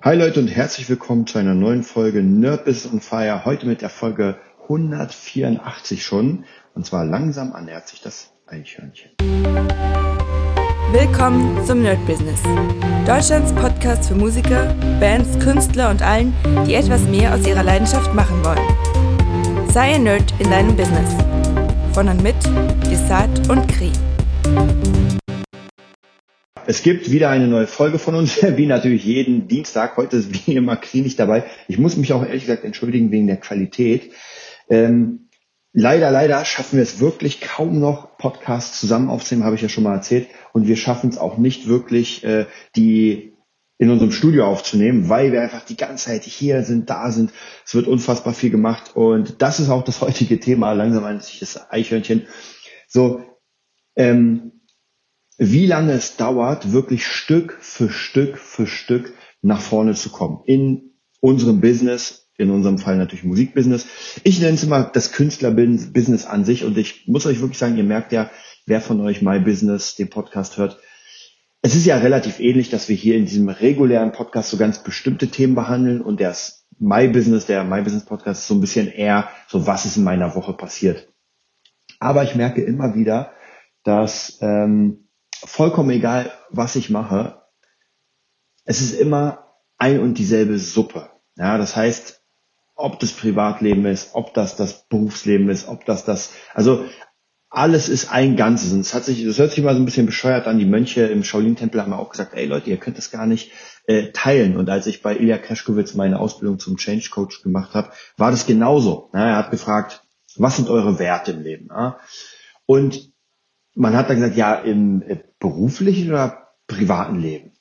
Hi Leute und herzlich willkommen zu einer neuen Folge Nerd Business on Fire. Heute mit der Folge 184 schon. Und zwar langsam annähert sich das Eichhörnchen. Willkommen zum Nerd Business. Deutschlands Podcast für Musiker, Bands, Künstler und allen, die etwas mehr aus ihrer Leidenschaft machen wollen. Sei ein Nerd in deinem Business. Von und mit Desart und Kri. Es gibt wieder eine neue Folge von uns, wie natürlich jeden Dienstag. Heute ist wie immer Kri nicht dabei. Ich muss mich auch ehrlich gesagt entschuldigen wegen der Qualität. Ähm, leider, leider schaffen wir es wirklich kaum noch, Podcasts zusammen aufzunehmen, habe ich ja schon mal erzählt. Und wir schaffen es auch nicht wirklich, äh, die in unserem Studio aufzunehmen, weil wir einfach die ganze Zeit hier sind, da sind. Es wird unfassbar viel gemacht. Und das ist auch das heutige Thema. Langsam ein sich das Eichhörnchen. So, ähm, wie lange es dauert, wirklich Stück für Stück für Stück nach vorne zu kommen. In unserem Business, in unserem Fall natürlich Musikbusiness. Ich nenne es immer das Künstlerbusiness an sich und ich muss euch wirklich sagen, ihr merkt ja, wer von euch My Business, den Podcast hört, es ist ja relativ ähnlich, dass wir hier in diesem regulären Podcast so ganz bestimmte Themen behandeln und das My Business, der My Business Podcast ist so ein bisschen eher so, was ist in meiner Woche passiert. Aber ich merke immer wieder, dass ähm, vollkommen egal, was ich mache, es ist immer ein und dieselbe Suppe. Ja, das heißt, ob das Privatleben ist, ob das das Berufsleben ist, ob das das, also alles ist ein Ganzes. Und es hat sich, das hört sich mal so ein bisschen bescheuert an. Die Mönche im Shaolin-Tempel haben auch gesagt, ey Leute, ihr könnt das gar nicht äh, teilen. Und als ich bei Ilya Kreschkowitz meine Ausbildung zum Change Coach gemacht habe, war das genauso. Ja, er hat gefragt, was sind eure Werte im Leben? Ja? Und man hat dann gesagt, ja, im äh, beruflichen oder privaten Leben.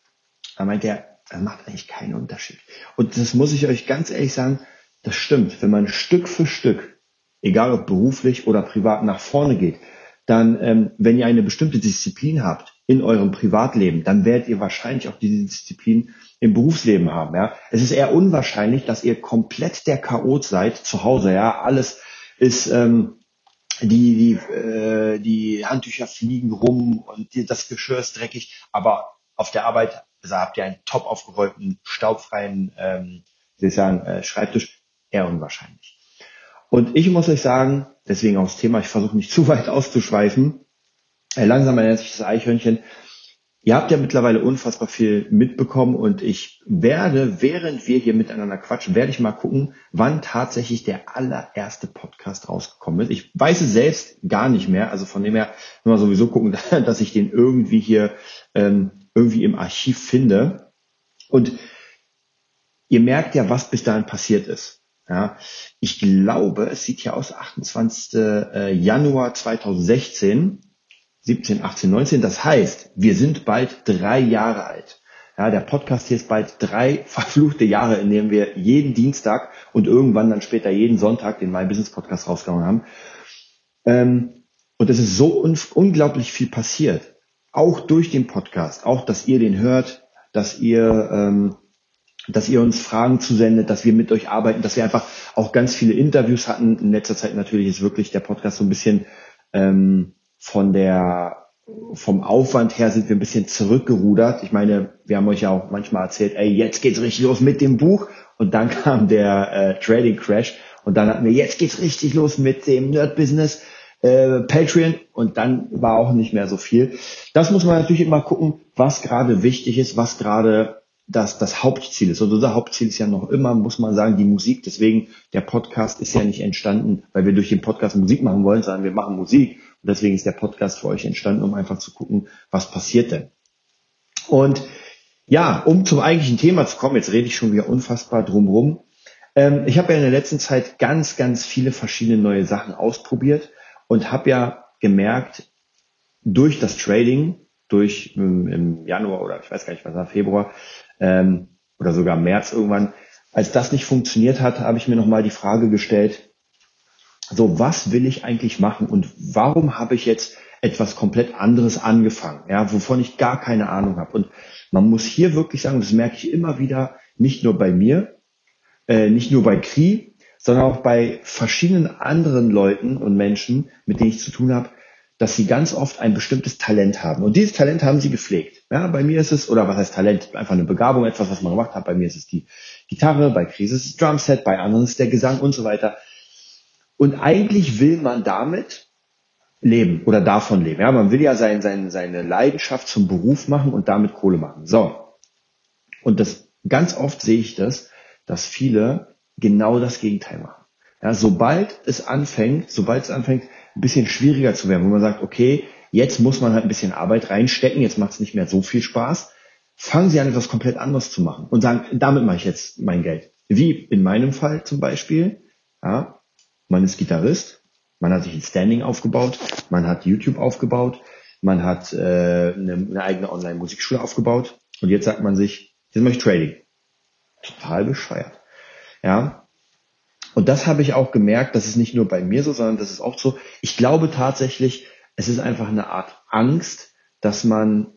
Da meint er, das macht eigentlich keinen Unterschied. Und das muss ich euch ganz ehrlich sagen, das stimmt. Wenn man Stück für Stück, egal ob beruflich oder privat, nach vorne geht, dann, ähm, wenn ihr eine bestimmte Disziplin habt in eurem Privatleben, dann werdet ihr wahrscheinlich auch diese Disziplin im Berufsleben haben. Ja, es ist eher unwahrscheinlich, dass ihr komplett der Chaot seid zu Hause. Ja, alles ist ähm, die, die, äh, die Handtücher fliegen rum und die, das Geschirr ist dreckig, aber auf der Arbeit also habt ihr einen top aufgeräumten, staubfreien, ähm, ich sagen, äh, Schreibtisch, eher unwahrscheinlich. Und ich muss euch sagen, deswegen auch das Thema, ich versuche nicht zu weit auszuschweifen, äh, langsam erinnert sich das Eichhörnchen, Ihr habt ja mittlerweile unfassbar viel mitbekommen und ich werde, während wir hier miteinander quatschen, werde ich mal gucken, wann tatsächlich der allererste Podcast rausgekommen ist. Ich weiß es selbst gar nicht mehr, also von dem her nur mal sowieso gucken, dass ich den irgendwie hier ähm, irgendwie im Archiv finde. Und ihr merkt ja, was bis dahin passiert ist. Ja, ich glaube, es sieht hier aus 28. Äh, Januar 2016 17, 18, 19. Das heißt, wir sind bald drei Jahre alt. Ja, der Podcast hier ist bald drei verfluchte Jahre, in denen wir jeden Dienstag und irgendwann dann später jeden Sonntag den My Business Podcast rausgehauen haben. Ähm, und es ist so un unglaublich viel passiert. Auch durch den Podcast, auch dass ihr den hört, dass ihr, ähm, dass ihr uns Fragen zusendet, dass wir mit euch arbeiten, dass wir einfach auch ganz viele Interviews hatten. In letzter Zeit natürlich ist wirklich der Podcast so ein bisschen ähm, von der vom Aufwand her sind wir ein bisschen zurückgerudert. Ich meine, wir haben euch ja auch manchmal erzählt, ey, jetzt geht's richtig los mit dem Buch. Und dann kam der äh, Trading Crash. Und dann hatten wir, jetzt geht's richtig los mit dem Nerd Business, äh, Patreon. Und dann war auch nicht mehr so viel. Das muss man natürlich immer gucken, was gerade wichtig ist, was gerade das, das Hauptziel ist. Und unser Hauptziel ist ja noch immer, muss man sagen, die Musik. Deswegen, der Podcast ist ja nicht entstanden, weil wir durch den Podcast Musik machen wollen, sondern wir machen Musik und deswegen ist der Podcast für euch entstanden, um einfach zu gucken, was passiert denn. Und ja, um zum eigentlichen Thema zu kommen, jetzt rede ich schon wieder unfassbar drumrum. Ähm, ich habe ja in der letzten Zeit ganz, ganz viele verschiedene neue Sachen ausprobiert und habe ja gemerkt, durch das Trading, durch im, im, Januar oder ich weiß gar nicht, was war, Februar ähm, oder sogar März irgendwann, als das nicht funktioniert hat, habe ich mir nochmal die Frage gestellt, so was will ich eigentlich machen und warum habe ich jetzt etwas komplett anderes angefangen, ja, wovon ich gar keine Ahnung habe. Und man muss hier wirklich sagen, das merke ich immer wieder, nicht nur bei mir, äh, nicht nur bei Kri, sondern auch bei verschiedenen anderen Leuten und Menschen, mit denen ich zu tun habe, dass sie ganz oft ein bestimmtes Talent haben. Und dieses Talent haben sie gepflegt. Ja, bei mir ist es, oder was heißt Talent, einfach eine Begabung, etwas, was man gemacht hat. Bei mir ist es die Gitarre, bei Chris ist es Drumset, bei anderen ist der Gesang und so weiter. Und eigentlich will man damit leben oder davon leben. Ja, man will ja sein, sein, seine Leidenschaft zum Beruf machen und damit Kohle machen. So. Und das, ganz oft sehe ich das, dass viele genau das Gegenteil machen. Ja, sobald es anfängt, sobald es anfängt, ein bisschen schwieriger zu werden, wo man sagt, okay, jetzt muss man halt ein bisschen Arbeit reinstecken, jetzt macht es nicht mehr so viel Spaß, fangen Sie an, etwas komplett anderes zu machen und sagen, damit mache ich jetzt mein Geld. Wie in meinem Fall zum Beispiel, ja, man ist Gitarrist, man hat sich ein Standing aufgebaut, man hat YouTube aufgebaut, man hat äh, eine, eine eigene Online-Musikschule aufgebaut und jetzt sagt man sich, jetzt mache ich Trading. Total bescheuert. Ja, und das habe ich auch gemerkt, das ist nicht nur bei mir so, sondern das ist auch so. Ich glaube tatsächlich, es ist einfach eine Art Angst, dass man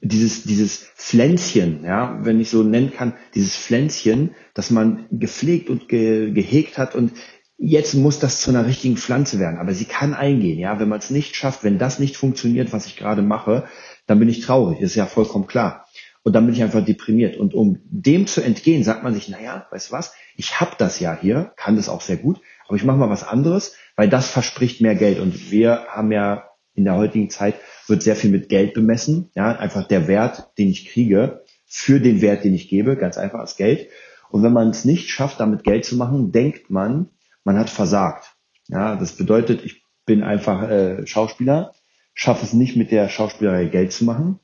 dieses, dieses Pflänzchen, ja, wenn ich so nennen kann, dieses Pflänzchen, dass man gepflegt und ge, gehegt hat und jetzt muss das zu einer richtigen Pflanze werden. Aber sie kann eingehen, ja. Wenn man es nicht schafft, wenn das nicht funktioniert, was ich gerade mache, dann bin ich traurig. Ist ja vollkommen klar. Und dann bin ich einfach deprimiert. Und um dem zu entgehen, sagt man sich, naja, weißt du was, ich habe das ja hier, kann das auch sehr gut, aber ich mache mal was anderes, weil das verspricht mehr Geld. Und wir haben ja in der heutigen Zeit, wird sehr viel mit Geld bemessen. Ja, einfach der Wert, den ich kriege, für den Wert, den ich gebe, ganz einfach als Geld. Und wenn man es nicht schafft, damit Geld zu machen, denkt man, man hat versagt. Ja, das bedeutet, ich bin einfach äh, Schauspieler, schaffe es nicht mit der Schauspielerei Geld zu machen,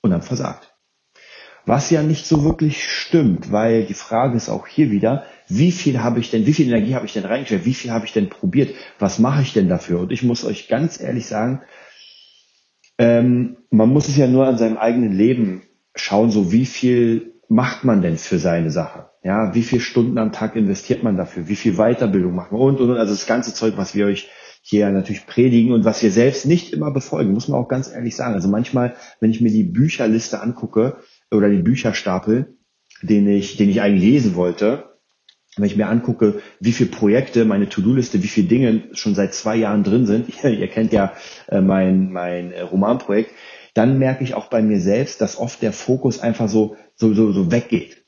und dann versagt. Was ja nicht so wirklich stimmt, weil die Frage ist auch hier wieder, wie viel habe ich denn, wie viel Energie habe ich denn reingestellt, wie viel habe ich denn probiert, was mache ich denn dafür? Und ich muss euch ganz ehrlich sagen, ähm, man muss es ja nur an seinem eigenen Leben schauen, so wie viel macht man denn für seine Sache? Ja, wie viele Stunden am Tag investiert man dafür? Wie viel Weiterbildung macht man? Und, und, und, also das ganze Zeug, was wir euch hier natürlich predigen und was wir selbst nicht immer befolgen, muss man auch ganz ehrlich sagen. Also manchmal, wenn ich mir die Bücherliste angucke oder den Bücherstapel, den ich, den ich eigentlich lesen wollte, wenn ich mir angucke, wie viele Projekte, meine To-Do-Liste, wie viele Dinge schon seit zwei Jahren drin sind, ihr kennt ja äh, mein, mein äh, Romanprojekt, dann merke ich auch bei mir selbst, dass oft der Fokus einfach so, so, so, so weggeht.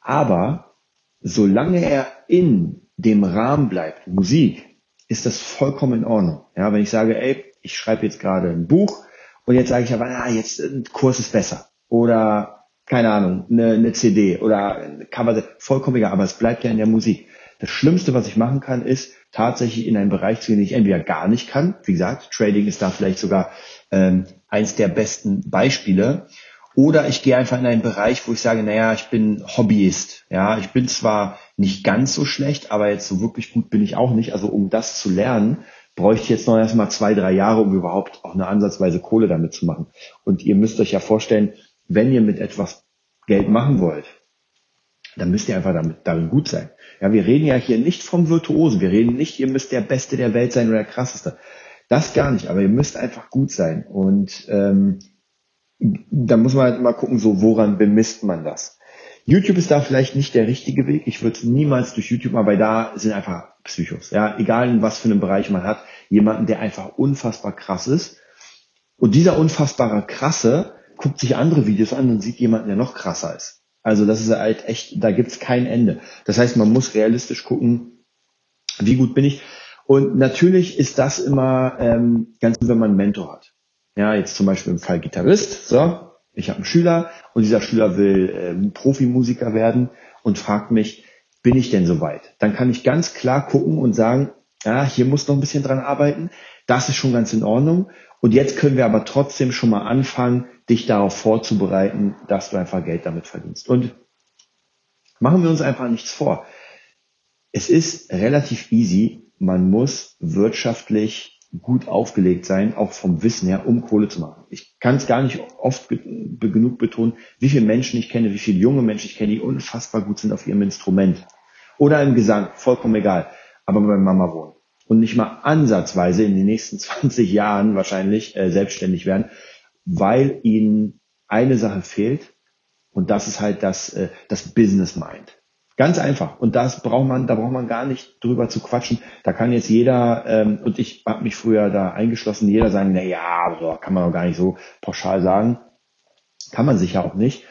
Aber solange er in dem Rahmen bleibt, Musik, ist das vollkommen in Ordnung. Ja, wenn ich sage, ey, ich schreibe jetzt gerade ein Buch und jetzt sage ich aber, ah, jetzt ein Kurs ist besser oder keine Ahnung, eine, eine CD oder ein Cover, vollkommen egal, aber es bleibt ja in der Musik. Das Schlimmste, was ich machen kann, ist tatsächlich in einen Bereich zu gehen, den ich entweder gar nicht kann. Wie gesagt, Trading ist da vielleicht sogar ähm, eins der besten Beispiele. Oder ich gehe einfach in einen Bereich, wo ich sage, naja, ich bin Hobbyist. Ja, ich bin zwar nicht ganz so schlecht, aber jetzt so wirklich gut bin ich auch nicht. Also um das zu lernen, bräuchte ich jetzt noch erstmal zwei, drei Jahre, um überhaupt auch eine ansatzweise Kohle damit zu machen. Und ihr müsst euch ja vorstellen, wenn ihr mit etwas Geld machen wollt, dann müsst ihr einfach damit, darin gut sein. Ja, wir reden ja hier nicht vom Virtuosen. Wir reden nicht, ihr müsst der Beste der Welt sein oder der krasseste. Das gar nicht, aber ihr müsst einfach gut sein. Und ähm, da muss man halt mal gucken, so woran bemisst man das. YouTube ist da vielleicht nicht der richtige Weg. Ich würde niemals durch YouTube mal, weil da sind einfach Psychos. Ja, egal in was für einem Bereich man hat, jemanden, der einfach unfassbar krass ist. Und dieser unfassbare krasse guckt sich andere Videos an und sieht jemanden, der noch krasser ist. Also das ist halt echt, da gibt's kein Ende. Das heißt, man muss realistisch gucken, wie gut bin ich. Und natürlich ist das immer ähm, ganz gut, wenn man einen Mentor hat. Ja, jetzt zum Beispiel im Fall Gitarrist. So, ich habe einen Schüler und dieser Schüler will äh, Profimusiker werden und fragt mich, bin ich denn soweit? Dann kann ich ganz klar gucken und sagen, ja, hier muss noch ein bisschen dran arbeiten. Das ist schon ganz in Ordnung. Und jetzt können wir aber trotzdem schon mal anfangen, dich darauf vorzubereiten, dass du einfach Geld damit verdienst. Und machen wir uns einfach nichts vor. Es ist relativ easy. Man muss wirtschaftlich gut aufgelegt sein, auch vom Wissen her, um Kohle zu machen. Ich kann es gar nicht oft genug betonen, wie viele Menschen ich kenne, wie viele junge Menschen ich kenne, die unfassbar gut sind auf ihrem Instrument. Oder im Gesang, vollkommen egal, aber bei Mama wohnen. Und nicht mal ansatzweise in den nächsten 20 Jahren wahrscheinlich äh, selbstständig werden, weil ihnen eine Sache fehlt und das ist halt das, äh, das Business Mind. Ganz einfach. Und das braucht man, da braucht man gar nicht drüber zu quatschen. Da kann jetzt jeder, ähm, und ich habe mich früher da eingeschlossen, jeder sagen, na ja, kann man doch gar nicht so pauschal sagen. Kann man sicher auch nicht.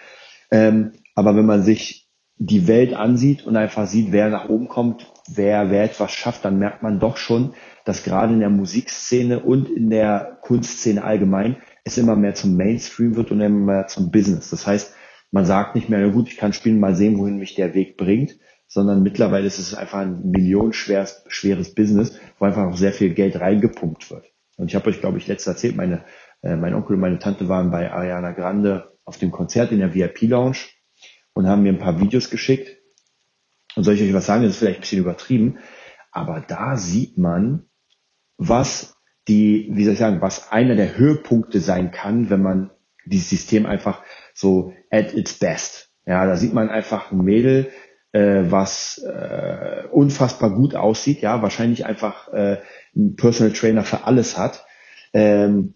Ähm, aber wenn man sich die Welt ansieht und einfach sieht, wer nach oben kommt, wer, wer etwas schafft, dann merkt man doch schon, dass gerade in der Musikszene und in der Kunstszene allgemein es immer mehr zum Mainstream wird und immer mehr zum Business. Das heißt, man sagt nicht mehr, na gut, ich kann spielen, mal sehen, wohin mich der Weg bringt, sondern mittlerweile ist es einfach ein millionenschweres schweres Business, wo einfach auch sehr viel Geld reingepumpt wird. Und ich habe euch, glaube ich, letztes erzählt, meine, äh, mein Onkel und meine Tante waren bei Ariana Grande auf dem Konzert in der VIP-Lounge und haben mir ein paar Videos geschickt. Und soll ich euch was sagen, das ist vielleicht ein bisschen übertrieben, aber da sieht man, was die, wie soll ich sagen, was einer der Höhepunkte sein kann, wenn man dieses System einfach so at its best. Ja, da sieht man einfach ein Mädel, äh, was äh, unfassbar gut aussieht, ja, wahrscheinlich einfach äh, ein Personal Trainer für alles hat. Ähm,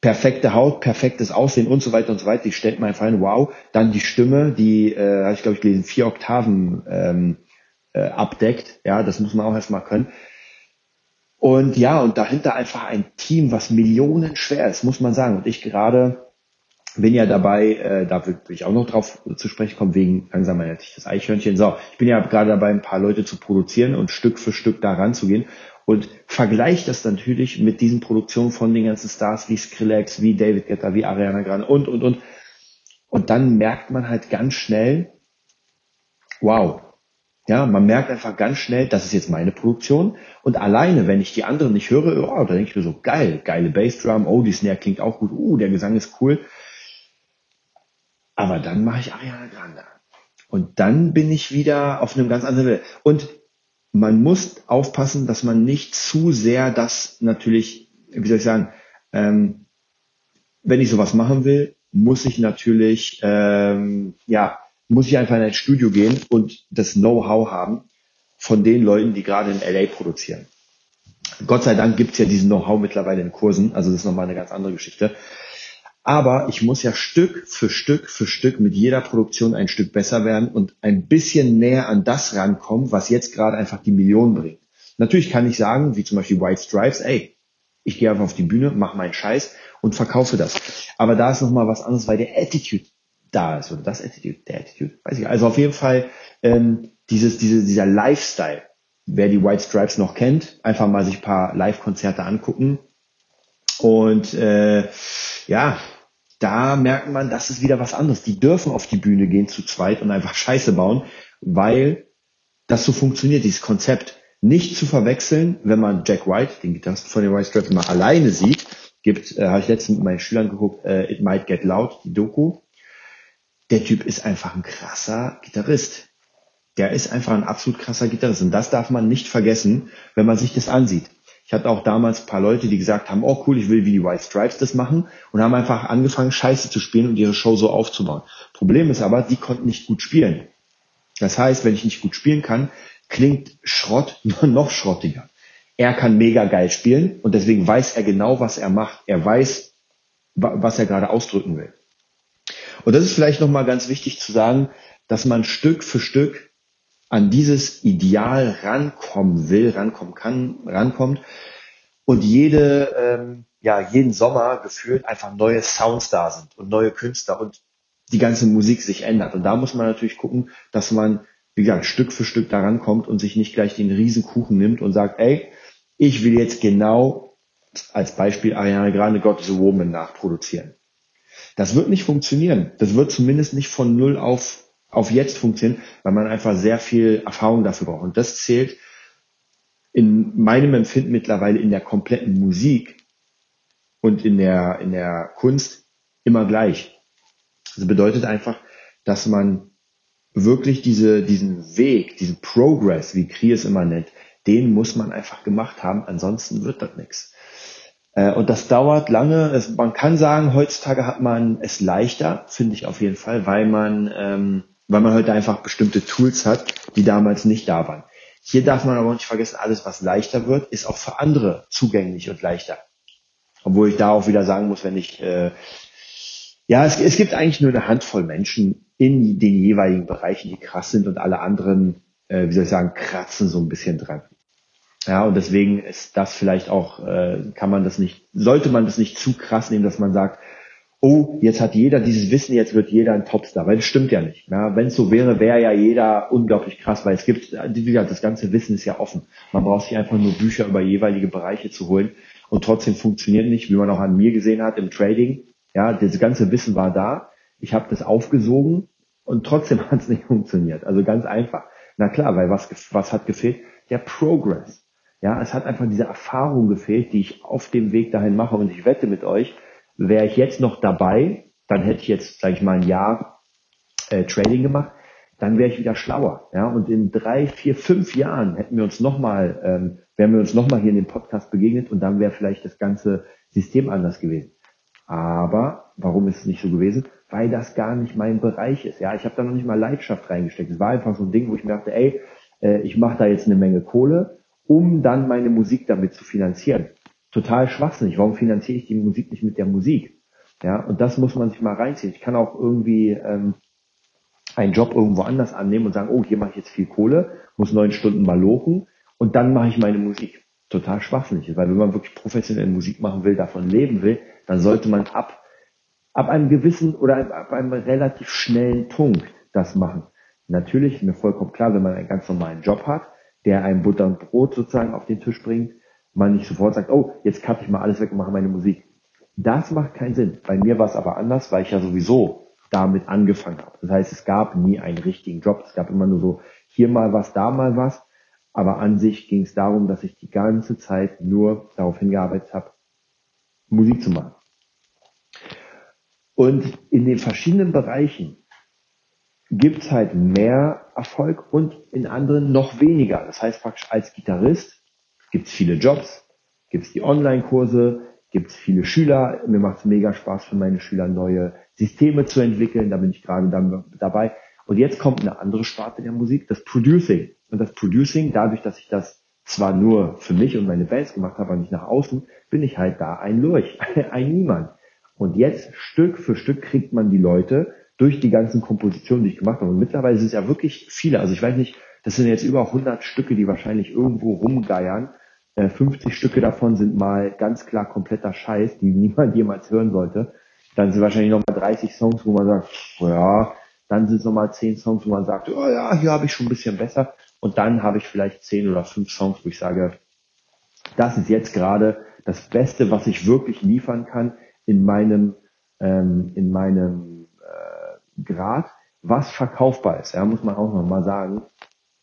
perfekte Haut, perfektes Aussehen und so weiter und so weiter. Die stellt man einfach ein, wow. Dann die Stimme, die, äh, habe ich glaube ich gelesen, vier Oktaven ähm, äh, abdeckt. Ja, das muss man auch erstmal können. Und ja, und dahinter einfach ein Team, was Millionen schwer ist, muss man sagen. Und ich gerade bin ja dabei, äh, da will ich auch noch drauf zu sprechen kommen, wegen langsam natürlich das Eichhörnchen. So, ich bin ja gerade dabei, ein paar Leute zu produzieren und Stück für Stück da ranzugehen und vergleiche das natürlich mit diesen Produktionen von den ganzen Stars wie Skrillex, wie David Guetta, wie Ariana Grande und, und, und. Und dann merkt man halt ganz schnell, wow, ja, man merkt einfach ganz schnell, das ist jetzt meine Produktion. Und alleine, wenn ich die anderen nicht höre, oh, da denke ich mir so, geil, geile Bassdrum, oh, die Snare klingt auch gut, uh, der Gesang ist cool. Aber dann mache ich Ariana Grande. Und dann bin ich wieder auf einem ganz anderen Level. Und man muss aufpassen, dass man nicht zu sehr das natürlich, wie soll ich sagen, ähm, wenn ich sowas machen will, muss ich natürlich, ähm, ja, muss ich einfach in ein Studio gehen und das Know-how haben von den Leuten, die gerade in LA produzieren. Gott sei Dank gibt's ja diesen Know-how mittlerweile in Kursen, also das ist nochmal eine ganz andere Geschichte. Aber ich muss ja Stück für Stück für Stück mit jeder Produktion ein Stück besser werden und ein bisschen näher an das rankommen, was jetzt gerade einfach die Millionen bringt. Natürlich kann ich sagen, wie zum Beispiel White Stripes, ey, ich gehe einfach auf die Bühne, mache meinen Scheiß und verkaufe das. Aber da ist nochmal was anderes, weil der Attitude da ist oder das Attitude, der Attitude, weiß ich. Also auf jeden Fall ähm, dieses, diese, dieser Lifestyle. Wer die White Stripes noch kennt, einfach mal sich paar Live-Konzerte angucken und äh, ja, da merkt man, das ist wieder was anderes. Die dürfen auf die Bühne gehen zu zweit und einfach Scheiße bauen, weil das so funktioniert, dieses Konzept. Nicht zu verwechseln, wenn man Jack White, den Gitarristen von den White Stripes, mal alleine sieht, gibt, äh, habe ich letztens mit meinen Schülern geguckt, äh, It Might Get Loud, die Doku. Der Typ ist einfach ein krasser Gitarrist. Der ist einfach ein absolut krasser Gitarrist. Und das darf man nicht vergessen, wenn man sich das ansieht. Ich hatte auch damals ein paar Leute, die gesagt haben, oh cool, ich will wie die White Stripes das machen und haben einfach angefangen, Scheiße zu spielen und ihre Show so aufzubauen. Problem ist aber, die konnten nicht gut spielen. Das heißt, wenn ich nicht gut spielen kann, klingt Schrott noch schrottiger. Er kann mega geil spielen und deswegen weiß er genau, was er macht. Er weiß, was er gerade ausdrücken will. Und das ist vielleicht nochmal ganz wichtig zu sagen, dass man Stück für Stück an dieses Ideal rankommen will, rankommen kann, rankommt und jede, ähm, ja, jeden Sommer gefühlt einfach neue Sounds da sind und neue Künstler und die ganze Musik sich ändert. Und da muss man natürlich gucken, dass man, wie gesagt, Stück für Stück da rankommt und sich nicht gleich den Riesenkuchen nimmt und sagt, ey, ich will jetzt genau als Beispiel Ariane Grande God is a Woman nachproduzieren. Das wird nicht funktionieren. Das wird zumindest nicht von null auf auf jetzt funktionieren, weil man einfach sehr viel Erfahrung dafür braucht. Und das zählt in meinem Empfinden mittlerweile in der kompletten Musik und in der, in der Kunst immer gleich. Das bedeutet einfach, dass man wirklich diese, diesen Weg, diesen Progress, wie Kri es immer nennt, den muss man einfach gemacht haben, ansonsten wird das nichts. Äh, und das dauert lange. man kann sagen, heutzutage hat man es leichter, finde ich auf jeden Fall, weil man ähm, weil man heute einfach bestimmte Tools hat, die damals nicht da waren. Hier darf man aber nicht vergessen, alles, was leichter wird, ist auch für andere zugänglich und leichter. Obwohl ich da auch wieder sagen muss, wenn ich, äh, Ja, es, es gibt eigentlich nur eine Handvoll Menschen in den jeweiligen Bereichen, die krass sind und alle anderen, äh, wie soll ich sagen, kratzen so ein bisschen dran. Ja, und deswegen ist das vielleicht auch, äh, kann man das nicht, sollte man das nicht zu krass nehmen, dass man sagt, oh, jetzt hat jeder dieses Wissen, jetzt wird jeder ein Topstar, weil das stimmt ja nicht. Ja, Wenn es so wäre, wäre ja jeder unglaublich krass, weil es gibt, wie gesagt, das ganze Wissen ist ja offen. Man braucht sich einfach nur Bücher über jeweilige Bereiche zu holen und trotzdem funktioniert nicht, wie man auch an mir gesehen hat im Trading. Ja, das ganze Wissen war da. Ich habe das aufgesogen und trotzdem hat es nicht funktioniert. Also ganz einfach. Na klar, weil was, was hat gefehlt? Der Progress. Ja, es hat einfach diese Erfahrung gefehlt, die ich auf dem Weg dahin mache. Und ich wette mit euch, wäre ich jetzt noch dabei, dann hätte ich jetzt, sage ich mal, ein Jahr äh, Trading gemacht, dann wäre ich wieder schlauer. Ja, und in drei, vier, fünf Jahren hätten wir uns nochmal, ähm, wären wir uns nochmal hier in dem Podcast begegnet und dann wäre vielleicht das ganze System anders gewesen. Aber warum ist es nicht so gewesen? Weil das gar nicht mein Bereich ist. Ja, ich habe da noch nicht mal Leidenschaft reingesteckt. Es war einfach so ein Ding, wo ich mir dachte, ey, äh, ich mache da jetzt eine Menge Kohle um dann meine Musik damit zu finanzieren. Total schwachsinnig. Warum finanziere ich die Musik nicht mit der Musik? Ja, und das muss man sich mal reinziehen. Ich kann auch irgendwie ähm, einen Job irgendwo anders annehmen und sagen, oh, hier mache ich jetzt viel Kohle, muss neun Stunden mal lochen und dann mache ich meine Musik. Total schwachsinnig. Weil wenn man wirklich professionell Musik machen will, davon leben will, dann sollte man ab, ab einem gewissen oder ab einem relativ schnellen Punkt das machen. Natürlich mir vollkommen klar, wenn man einen ganz normalen Job hat, der einem Butter und Brot sozusagen auf den Tisch bringt, man nicht sofort sagt, oh, jetzt cutte ich mal alles weg und mache meine Musik. Das macht keinen Sinn. Bei mir war es aber anders, weil ich ja sowieso damit angefangen habe. Das heißt, es gab nie einen richtigen Job. Es gab immer nur so hier mal was, da mal was. Aber an sich ging es darum, dass ich die ganze Zeit nur darauf hingearbeitet habe, Musik zu machen. Und in den verschiedenen Bereichen gibt's halt mehr Erfolg und in anderen noch weniger. Das heißt praktisch als Gitarrist gibt's viele Jobs, gibt's die Online-Kurse, gibt's viele Schüler. Mir macht's mega Spaß für meine Schüler neue Systeme zu entwickeln. Da bin ich gerade dabei. Und jetzt kommt eine andere Sparte der Musik, das Producing. Und das Producing, dadurch, dass ich das zwar nur für mich und meine Bands gemacht habe, aber nicht nach außen, bin ich halt da ein Lurch, ein Niemand. Und jetzt Stück für Stück kriegt man die Leute durch die ganzen Kompositionen, die ich gemacht habe. Und mittlerweile sind es ja wirklich viele. Also ich weiß nicht, das sind jetzt über 100 Stücke, die wahrscheinlich irgendwo rumgeiern. 50 äh, Stücke davon sind mal ganz klar kompletter Scheiß, die niemand jemals hören sollte. Dann sind wahrscheinlich nochmal 30 Songs, wo man sagt, ja, dann sind es nochmal 10 Songs, wo man sagt, oh ja, hier habe ich schon ein bisschen besser. Und dann habe ich vielleicht 10 oder 5 Songs, wo ich sage, das ist jetzt gerade das Beste, was ich wirklich liefern kann in meinem, ähm, in meinem Grad, was verkaufbar ist. Ja, muss man auch nochmal sagen.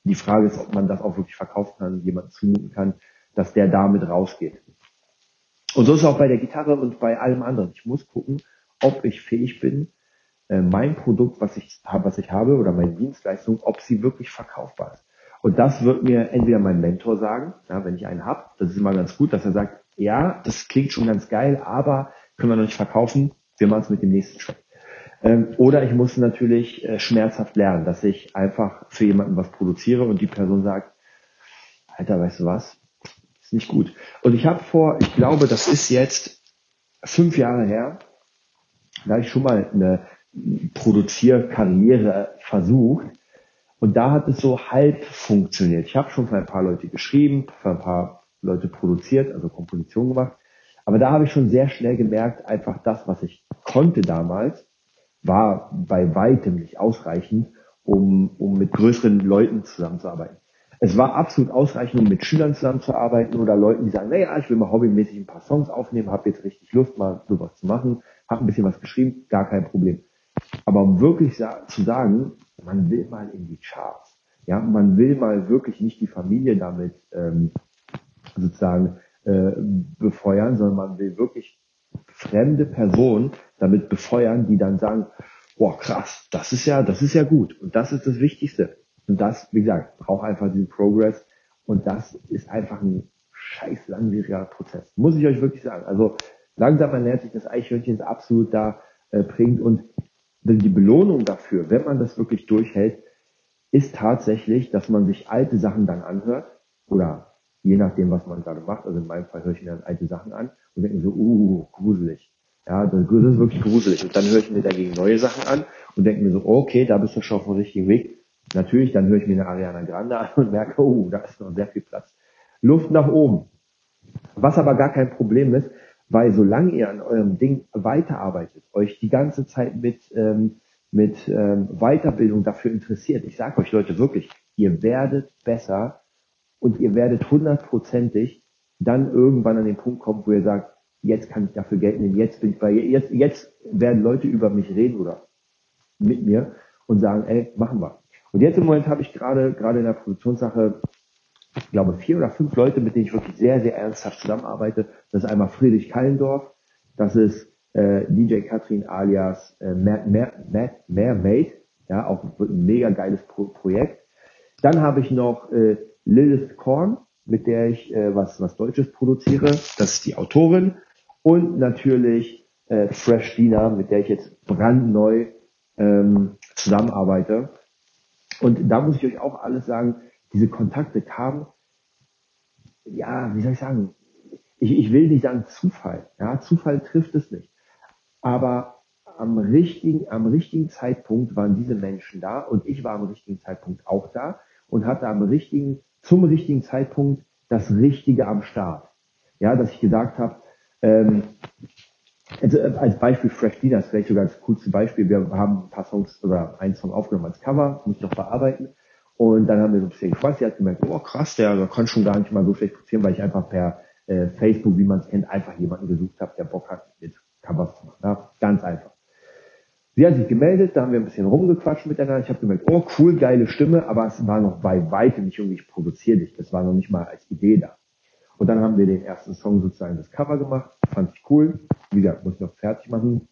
Die Frage ist, ob man das auch wirklich verkaufen kann, jemand zumuten kann, dass der damit rausgeht. Und so ist es auch bei der Gitarre und bei allem anderen. Ich muss gucken, ob ich fähig bin, äh, mein Produkt, was ich, was ich habe oder meine Dienstleistung, ob sie wirklich verkaufbar ist. Und das wird mir entweder mein Mentor sagen, ja, wenn ich einen habe, das ist immer ganz gut, dass er sagt, ja, das klingt schon ganz geil, aber können wir noch nicht verkaufen, wir machen es mit dem nächsten Schritt. Ähm, oder ich muss natürlich äh, schmerzhaft lernen, dass ich einfach für jemanden was produziere und die Person sagt, Alter, weißt du was? Ist nicht gut. Und ich habe vor, ich glaube, das ist jetzt fünf Jahre her, da habe ich schon mal eine Produzierkarriere versucht. Und da hat es so halb funktioniert. Ich habe schon für ein paar Leute geschrieben, für ein paar Leute produziert, also Komposition gemacht. Aber da habe ich schon sehr schnell gemerkt, einfach das, was ich konnte damals, war bei weitem nicht ausreichend, um, um mit größeren Leuten zusammenzuarbeiten. Es war absolut ausreichend, um mit Schülern zusammenzuarbeiten oder Leuten, die sagen, naja, ich will mal hobbymäßig ein paar Songs aufnehmen, habe jetzt richtig Lust, mal sowas zu machen, habe ein bisschen was geschrieben, gar kein Problem. Aber um wirklich sa zu sagen, man will mal in die Charts, ja, man will mal wirklich nicht die Familie damit ähm, sozusagen äh, befeuern, sondern man will wirklich fremde Personen damit befeuern, die dann sagen, boah, krass, das ist ja, das ist ja gut. Und das ist das Wichtigste. Und das, wie gesagt, braucht einfach diesen Progress. Und das ist einfach ein scheiß langwieriger Prozess. Muss ich euch wirklich sagen. Also langsam ernährt sich das Eichhörnchen absolut da äh, bringt. Und die Belohnung dafür, wenn man das wirklich durchhält, ist tatsächlich, dass man sich alte Sachen dann anhört oder je nachdem, was man gerade macht. Also in meinem Fall höre ich mir dann alte Sachen an und denke so, uh, gruselig. Ja, das ist wirklich gruselig. Und dann höre ich mir dagegen neue Sachen an und denke mir so, okay, da bist du schon auf dem richtigen Weg. Natürlich, dann höre ich mir eine Ariana Grande an und merke, oh, da ist noch sehr viel Platz. Luft nach oben. Was aber gar kein Problem ist, weil solange ihr an eurem Ding weiterarbeitet, euch die ganze Zeit mit, ähm, mit ähm, Weiterbildung dafür interessiert, ich sage euch Leute wirklich, ihr werdet besser und ihr werdet hundertprozentig dann irgendwann an den Punkt kommen, wo ihr sagt, jetzt kann ich dafür Geld nehmen, jetzt bin ich bei, jetzt, jetzt werden Leute über mich reden oder mit mir und sagen, ey, machen wir. Und jetzt im Moment habe ich gerade, gerade in der Produktionssache, ich glaube, vier oder fünf Leute, mit denen ich wirklich sehr, sehr ernsthaft zusammenarbeite. Das ist einmal Friedrich Kallendorf, das ist äh, DJ Katrin alias äh, Mermaid, ja, auch ein mega geiles Pro Projekt. Dann habe ich noch äh, Lilith Korn, mit der ich äh, was, was Deutsches produziere. Das ist die Autorin. Und natürlich äh, Fresh Dina, mit der ich jetzt brandneu ähm, zusammenarbeite. Und da muss ich euch auch alles sagen, diese Kontakte kamen, ja, wie soll ich sagen, ich, ich will nicht sagen Zufall, ja, Zufall trifft es nicht. Aber am richtigen, am richtigen Zeitpunkt waren diese Menschen da und ich war am richtigen Zeitpunkt auch da und hatte am richtigen, zum richtigen Zeitpunkt das Richtige am Start. Ja, dass ich gesagt habe, ähm, also äh, als Beispiel Fresh Dinas, vielleicht sogar das coolste Beispiel. Wir haben ein paar Songs oder einen Song aufgenommen als Cover, muss ich noch bearbeiten. Und dann haben wir so ein bisschen gequatscht. Sie hat gemerkt, oh krass, der, der kann schon gar nicht mal so schlecht produzieren, weil ich einfach per äh, Facebook, wie man es kennt, einfach jemanden gesucht habe, der Bock hat, mit Covers zu machen. Ja, ganz einfach. Sie hat sich gemeldet, da haben wir ein bisschen rumgequatscht miteinander. Ich habe gemerkt, oh cool, geile Stimme, aber es war noch bei weitem nicht irgendwie, ich produziere dich. Das war noch nicht mal als Idee da. Und dann haben wir den ersten Song sozusagen das Cover gemacht. Fand ich cool. Wie gesagt, muss ich noch fertig machen.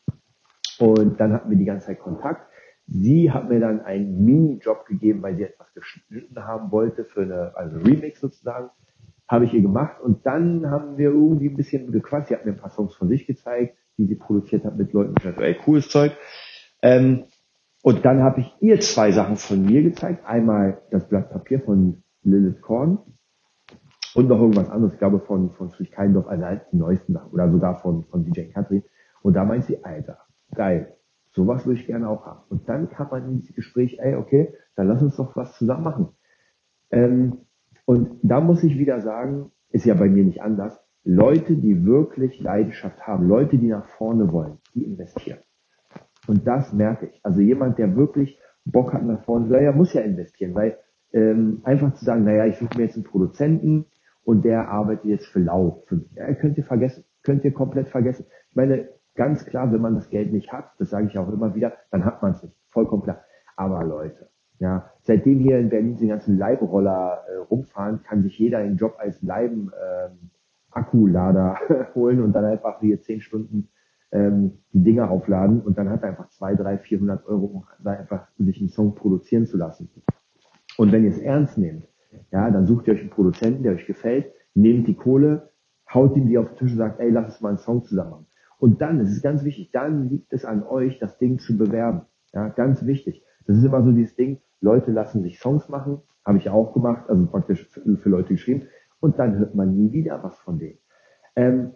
Und dann hatten wir die ganze Zeit Kontakt. Sie hat mir dann einen Mini-Job gegeben, weil sie etwas geschnitten haben wollte für eine, also Remix sozusagen. Habe ich ihr gemacht. Und dann haben wir irgendwie ein bisschen gequatscht. Sie hat mir ein paar Songs von sich gezeigt, die sie produziert hat mit Leuten. Ich dachte, ey, cooles Zeug. Ähm, und dann habe ich ihr zwei Sachen von mir gezeigt. Einmal das Blatt Papier von Lilith Korn und noch irgendwas anderes, ich glaube von, von Friedrich Keindorf, also halt die neuesten Sachen oder sogar von, von DJ Katrin. Und da meint sie, Alter, geil, sowas würde ich gerne auch haben. Und dann kam man in dieses Gespräch, ey, okay, dann lass uns doch was zusammen machen. Ähm, und da muss ich wieder sagen, ist ja bei mir nicht anders, Leute, die wirklich Leidenschaft haben, Leute, die nach vorne wollen, die investieren. Und das merke ich. Also jemand, der wirklich Bock hat nach vorne, naja, muss ja investieren, weil ähm, einfach zu sagen, naja, ich suche mir jetzt einen Produzenten, und der arbeitet jetzt für lau. Für, könnt ihr vergessen, könnt ihr komplett vergessen. Ich meine, ganz klar, wenn man das Geld nicht hat, das sage ich auch immer wieder, dann hat man es nicht. Vollkommen klar. Aber Leute, ja, seitdem hier in Berlin die ganzen Leibroller äh, rumfahren, kann sich jeder einen Job als Leiben ähm, Akkulader holen und dann einfach hier zehn Stunden ähm, die Dinger aufladen und dann hat er einfach zwei, drei, vierhundert Euro, um da einfach sich einen Song produzieren zu lassen. Und wenn ihr es ernst nehmt, ja, dann sucht ihr euch einen Produzenten, der euch gefällt, nehmt die Kohle, haut ihm die auf den Tisch und sagt, ey, lass uns mal einen Song zusammen machen. Und dann, das ist ganz wichtig, dann liegt es an euch, das Ding zu bewerben. Ja, ganz wichtig. Das ist immer so dieses Ding, Leute lassen sich Songs machen, habe ich auch gemacht, also praktisch für, für, Leute geschrieben, und dann hört man nie wieder was von denen. Ähm,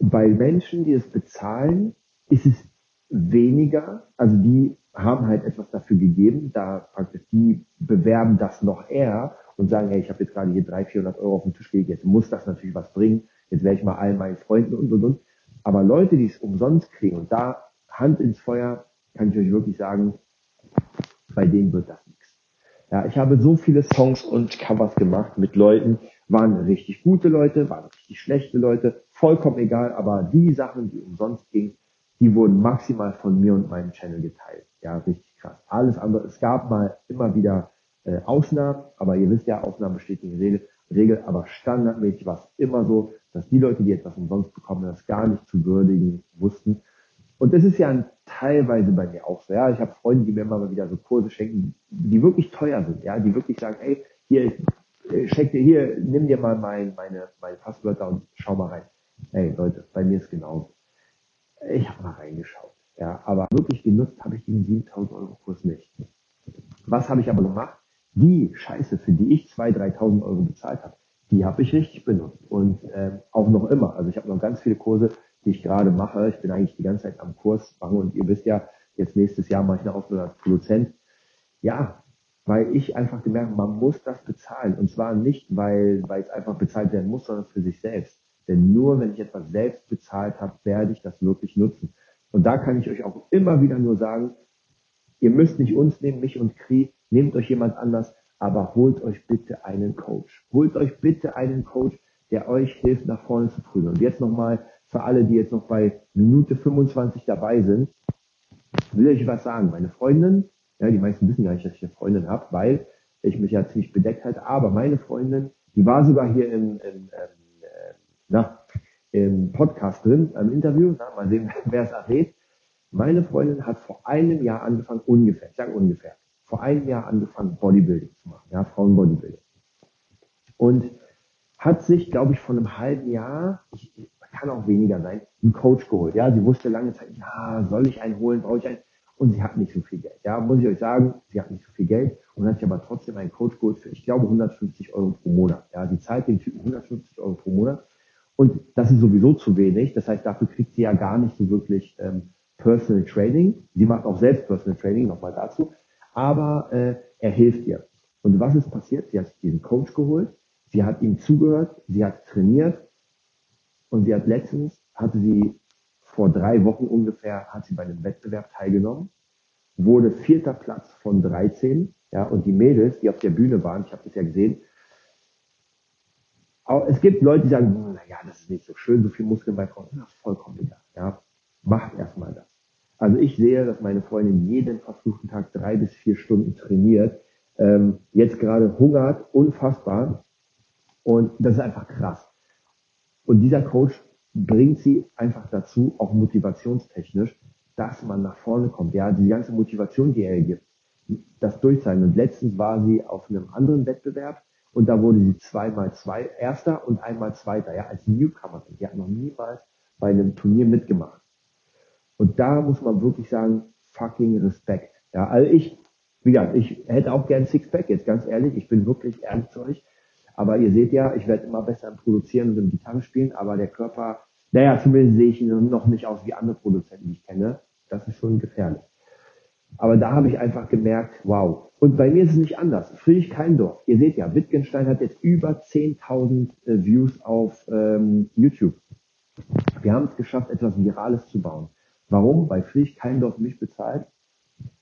bei Menschen, die es bezahlen, ist es weniger, also die haben halt etwas dafür gegeben, da praktisch die bewerben das noch eher und sagen, hey, ich habe jetzt gerade hier 300, 400 Euro auf den Tisch gelegt, jetzt muss das natürlich was bringen, jetzt werde ich mal allen meinen Freunden und und und. Aber Leute, die es umsonst kriegen und da Hand ins Feuer, kann ich euch wirklich sagen, bei denen wird das nichts. Ja, ich habe so viele Songs und Covers gemacht mit Leuten, waren richtig gute Leute, waren richtig schlechte Leute, vollkommen egal, aber die Sachen, die umsonst gingen, die wurden maximal von mir und meinem Channel geteilt. Ja, richtig krass. Alles andere, es gab mal immer wieder äh, Ausnahmen, aber ihr wisst ja, Ausnahmen bestätigen Regel, Regel, aber standardmäßig war es immer so, dass die Leute, die etwas umsonst bekommen, das gar nicht zu würdigen wussten. Und das ist ja teilweise bei mir auch so. Ja, ich habe Freunde, die mir immer mal wieder so Kurse schenken, die wirklich teuer sind, ja, die wirklich sagen, ey, hier, äh, schenk dir hier, nimm dir mal mein, meine, meine Passwörter und schau mal rein. Ey, Leute, bei mir ist genauso. Ich habe mal reingeschaut. Ja, aber wirklich genutzt habe ich den 7000 Euro Kurs nicht. Was habe ich aber gemacht? Die Scheiße, für die ich 2.000, 3.000 Euro bezahlt habe, die habe ich richtig benutzt und äh, auch noch immer. Also ich habe noch ganz viele Kurse, die ich gerade mache. Ich bin eigentlich die ganze Zeit am Kurs machen und ihr wisst ja, jetzt nächstes Jahr mache ich eine Ausbildung als Produzent. Ja, weil ich einfach gemerkt habe, man muss das bezahlen. Und zwar nicht, weil, weil es einfach bezahlt werden muss, sondern für sich selbst. Denn nur wenn ich etwas selbst bezahlt habe, werde ich das wirklich nutzen. Und da kann ich euch auch immer wieder nur sagen, ihr müsst nicht uns nehmen, mich und Kri, nehmt euch jemand anders, aber holt euch bitte einen Coach. Holt euch bitte einen Coach, der euch hilft, nach vorne zu prügeln. Und jetzt nochmal für alle, die jetzt noch bei Minute 25 dabei sind, will ich was sagen. Meine Freundin, ja, die meisten wissen gar nicht, dass ich eine Freundin habe, weil ich mich ja ziemlich bedeckt halte, aber meine Freundin, die war sogar hier im, im, ähm, äh, na, im Podcast drin, im Interview, na, mal sehen, wer es errät. Meine Freundin hat vor einem Jahr angefangen, ungefähr, ich sage ungefähr, vor einem Jahr angefangen, Bodybuilding zu machen, ja, Frauenbodybuilding. Und hat sich, glaube ich, vor einem halben Jahr, ich, kann auch weniger sein, einen Coach geholt. Ja, sie wusste lange Zeit, ja, soll ich einen holen, brauche ich einen? Und sie hat nicht so viel Geld. Ja, muss ich euch sagen, sie hat nicht so viel Geld und hat sich aber trotzdem einen Coach geholt für, ich glaube, 150 Euro pro Monat. Ja, sie zahlt den Typen 150 Euro pro Monat. Und das ist sowieso zu wenig. Das heißt, dafür kriegt sie ja gar nicht so wirklich ähm, Personal Training. Sie macht auch selbst Personal Training, nochmal dazu. Aber äh, er hilft ihr. Und was ist passiert? Sie hat diesen Coach geholt. Sie hat ihm zugehört. Sie hat trainiert. Und sie hat letztens, hatte sie vor drei Wochen ungefähr, hat sie bei einem Wettbewerb teilgenommen, wurde vierter Platz von 13. Ja, und die Mädels, die auf der Bühne waren, ich habe das ja gesehen, es gibt Leute, die sagen, naja, das ist nicht so schön, so viel Muskeln bei Frauen. Das ist vollkommen egal. Ja, macht erstmal das. Also ich sehe, dass meine Freundin jeden verfluchten Tag drei bis vier Stunden trainiert, ähm, jetzt gerade hungert, unfassbar. Und das ist einfach krass. Und dieser Coach bringt sie einfach dazu, auch motivationstechnisch, dass man nach vorne kommt. Ja, die ganze Motivation, die er gibt, das durchzeigen. Und letztens war sie auf einem anderen Wettbewerb und da wurde sie zweimal zwei, Erster und einmal Zweiter, ja, als Newcomer. Die hat noch niemals bei einem Turnier mitgemacht. Und da muss man wirklich sagen, fucking Respekt. Ja, also ich, wie gesagt, ich hätte auch gern Sixpack, jetzt ganz ehrlich, ich bin wirklich ehrlich zu euch. Aber ihr seht ja, ich werde immer besser im Produzieren und im Gitarre spielen, aber der Körper, naja, zumindest sehe ich ihn noch nicht aus wie andere Produzenten, die ich kenne. Das ist schon gefährlich. Aber da habe ich einfach gemerkt, wow. Und bei mir ist es nicht anders. Friedrich Keindorf. Ihr seht ja, Wittgenstein hat jetzt über 10.000 äh, Views auf ähm, YouTube. Wir haben es geschafft, etwas Virales zu bauen. Warum? Weil Friedrich Keindorf mich bezahlt,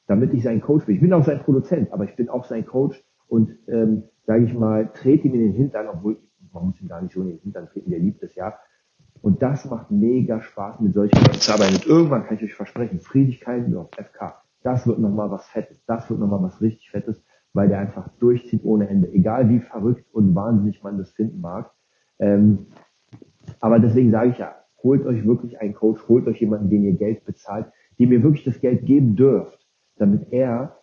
damit ich sein Coach bin. Ich bin auch sein Produzent, aber ich bin auch sein Coach und, ähm, sage ich mal, trete ihm in den Hintern, obwohl man muss ihm gar nicht so in den Hintern treten, der liebt es ja. Und das macht mega Spaß, mit solchen Leuten zu arbeiten. Und irgendwann kann ich euch versprechen, Friedrich Keindorf, FK, das wird nochmal was Fettes, das wird nochmal was richtig Fettes, weil der einfach durchzieht ohne Ende. Egal wie verrückt und wahnsinnig man das finden mag. Ähm, aber deswegen sage ich ja, holt euch wirklich einen Coach, holt euch jemanden, den ihr Geld bezahlt, dem ihr wirklich das Geld geben dürft, damit er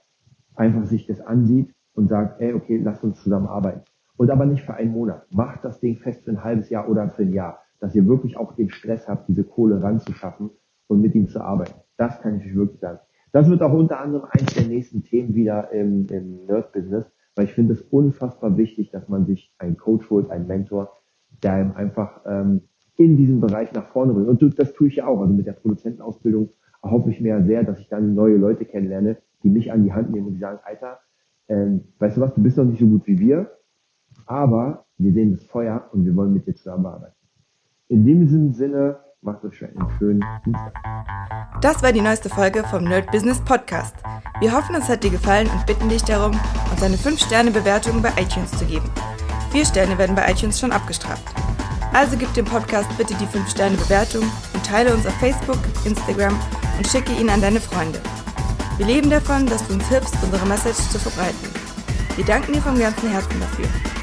einfach sich das ansieht und sagt, ey, okay, lasst uns zusammenarbeiten. Und aber nicht für einen Monat. Macht das Ding fest für ein halbes Jahr oder für ein Jahr, dass ihr wirklich auch den Stress habt, diese Kohle ranzuschaffen und mit ihm zu arbeiten. Das kann ich euch wirklich sagen. Das wird auch unter anderem eins der nächsten Themen wieder im, im Nerd-Business, weil ich finde es unfassbar wichtig, dass man sich einen Coach holt, einen Mentor, der einem einfach ähm, in diesem Bereich nach vorne bringt. Und das tue ich ja auch. Also mit der Produzentenausbildung erhoffe ich mir sehr, dass ich dann neue Leute kennenlerne, die mich an die Hand nehmen und die sagen, Alter, ähm, weißt du was, du bist noch nicht so gut wie wir, aber wir sehen das Feuer und wir wollen mit dir zusammenarbeiten. In dem Sinne, macht euch einen schönen Dienstag. Das war die neueste Folge vom Nerd Business Podcast. Wir hoffen, es hat dir gefallen und bitten dich darum, uns eine 5-Sterne-Bewertung bei iTunes zu geben. Vier Sterne werden bei iTunes schon abgestraft. Also gib dem Podcast bitte die 5-Sterne-Bewertung und teile uns auf Facebook, Instagram und schicke ihn an deine Freunde. Wir leben davon, dass du uns hilfst, unsere Message zu verbreiten. Wir danken dir vom ganzen Herzen dafür.